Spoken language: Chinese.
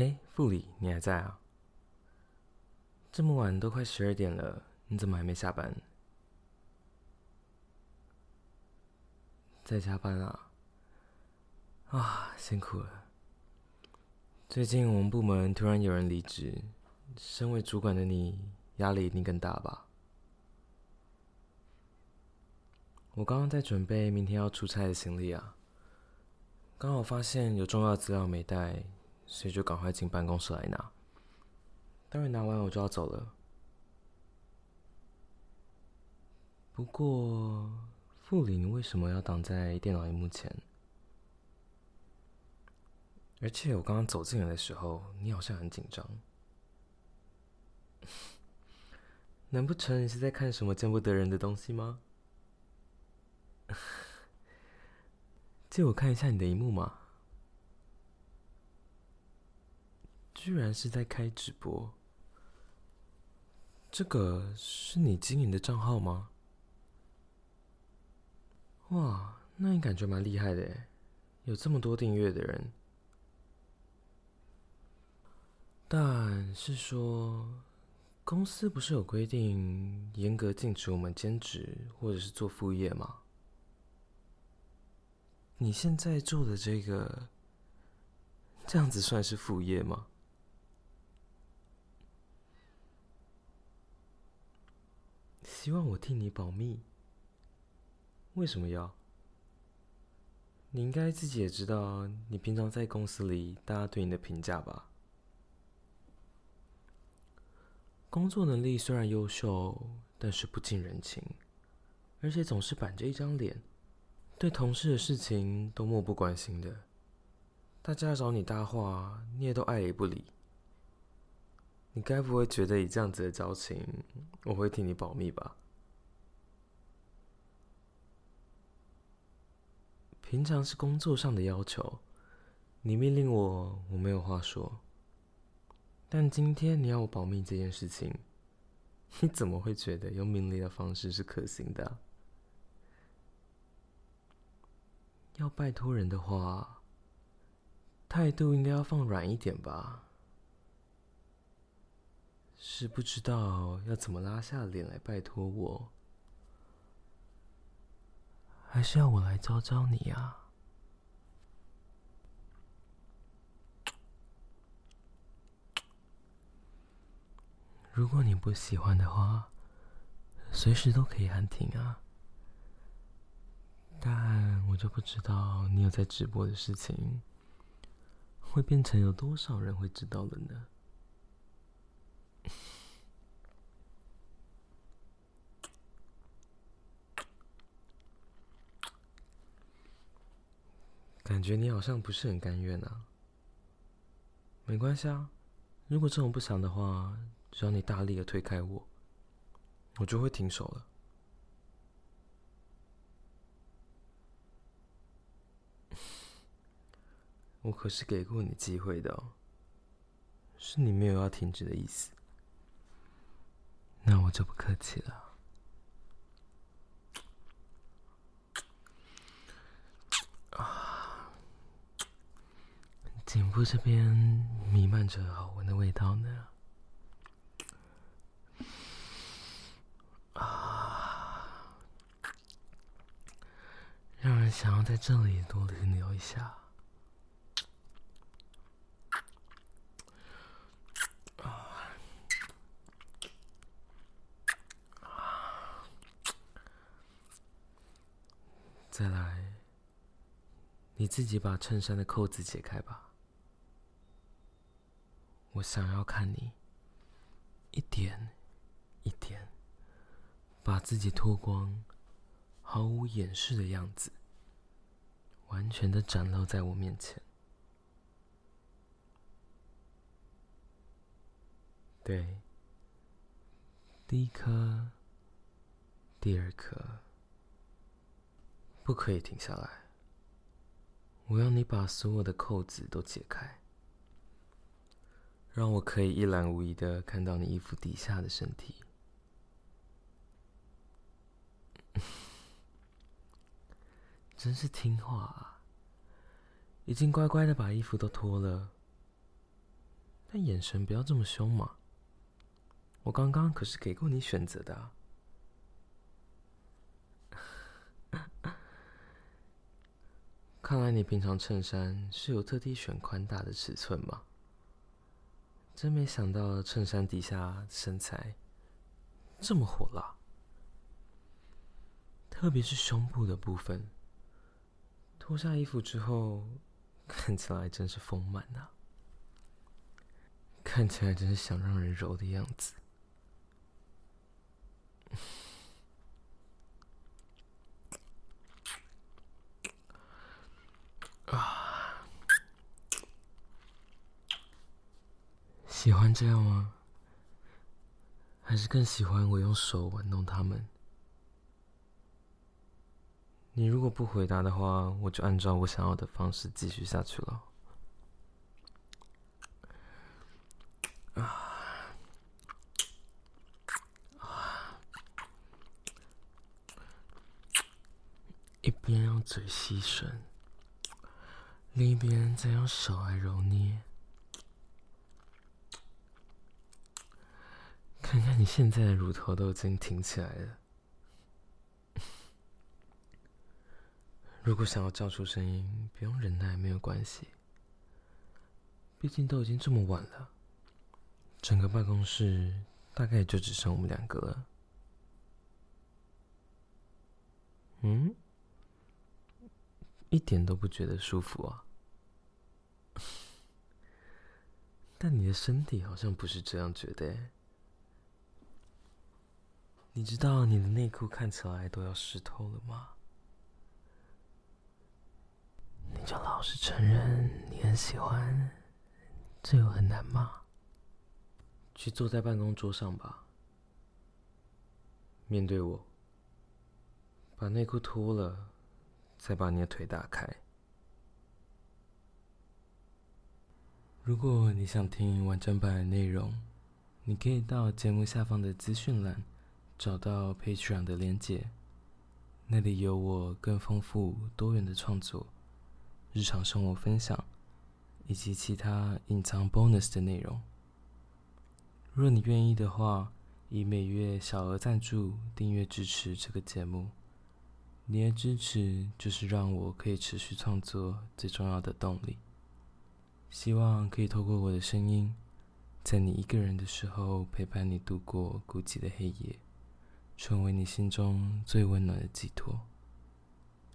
哎，副理，你还在啊？这么晚都快十二点了，你怎么还没下班？在加班啊？啊，辛苦了。最近我们部门突然有人离职，身为主管的你压力一定更大吧？我刚刚在准备明天要出差的行李啊，刚好发现有重要资料没带。所以就赶快进办公室来拿。待会拿完我就要走了。不过，副理，你为什么要挡在电脑荧幕前？而且我刚刚走进来的时候，你好像很紧张。难不成你是在看什么见不得人的东西吗？借我看一下你的荧幕嘛。居然是在开直播，这个是你经营的账号吗？哇，那你感觉蛮厉害的耶，有这么多订阅的人。但是说，公司不是有规定，严格禁止我们兼职或者是做副业吗？你现在做的这个，这样子算是副业吗？希望我替你保密？为什么要？你应该自己也知道，你平常在公司里大家对你的评价吧？工作能力虽然优秀，但是不近人情，而且总是板着一张脸，对同事的事情都漠不关心的。大家找你搭话，你也都爱理不理。你该不会觉得以这样子的交情，我会替你保密吧？平常是工作上的要求，你命令我，我没有话说。但今天你要我保密这件事情，你怎么会觉得用命令的方式是可行的？要拜托人的话，态度应该要放软一点吧？是不知道要怎么拉下脸来拜托我，还是要我来教教你呀？如果你不喜欢的话，随时都可以喊停啊。但我就不知道你有在直播的事情，会变成有多少人会知道了呢？感觉你好像不是很甘愿啊。没关系啊，如果这种不想的话，只要你大力的推开我，我就会停手了。我可是给过你机会的哦，是你没有要停止的意思。那我就不客气了。啊，颈部这边弥漫着好闻的味道呢。啊，让人想要在这里多停留一下。再来，你自己把衬衫的扣子解开吧。我想要看你一点一点把自己脱光，毫无掩饰的样子，完全的展露在我面前。对，第一颗，第二颗。不可以停下来！我要你把所有的扣子都解开，让我可以一览无遗的看到你衣服底下的身体。真是听话啊，已经乖乖的把衣服都脱了。但眼神不要这么凶嘛。我刚刚可是给过你选择的。看来你平常衬衫是有特地选宽大的尺寸吗？真没想到衬衫底下身材这么火辣，特别是胸部的部分，脱下衣服之后看起来真是丰满啊，看起来真是想让人揉的样子。啊，喜欢这样吗？还是更喜欢我用手玩弄他们？你如果不回答的话，我就按照我想要的方式继续下去了。啊，啊，一边用嘴吸吮。另一边再用手来揉捏，看看你现在的乳头都已经挺起来了。如果想要叫出声音，不用忍耐，没有关系。毕竟都已经这么晚了，整个办公室大概就只剩我们两个了。嗯？一点都不觉得舒服啊！但你的身体好像不是这样觉得。你知道你的内裤看起来都要湿透了吗？你就老实承认你很喜欢，这有很难吗？去坐在办公桌上吧，面对我，把内裤脱了。再把你的腿打开。如果你想听完整版的内容，你可以到节目下方的资讯栏找到 Patreon 的连结，那里有我更丰富多元的创作、日常生活分享以及其他隐藏 bonus 的内容。若你愿意的话，以每月小额赞助订阅支持这个节目。你的支持就是让我可以持续创作最重要的动力。希望可以透过我的声音，在你一个人的时候陪伴你度过孤寂的黑夜，成为你心中最温暖的寄托。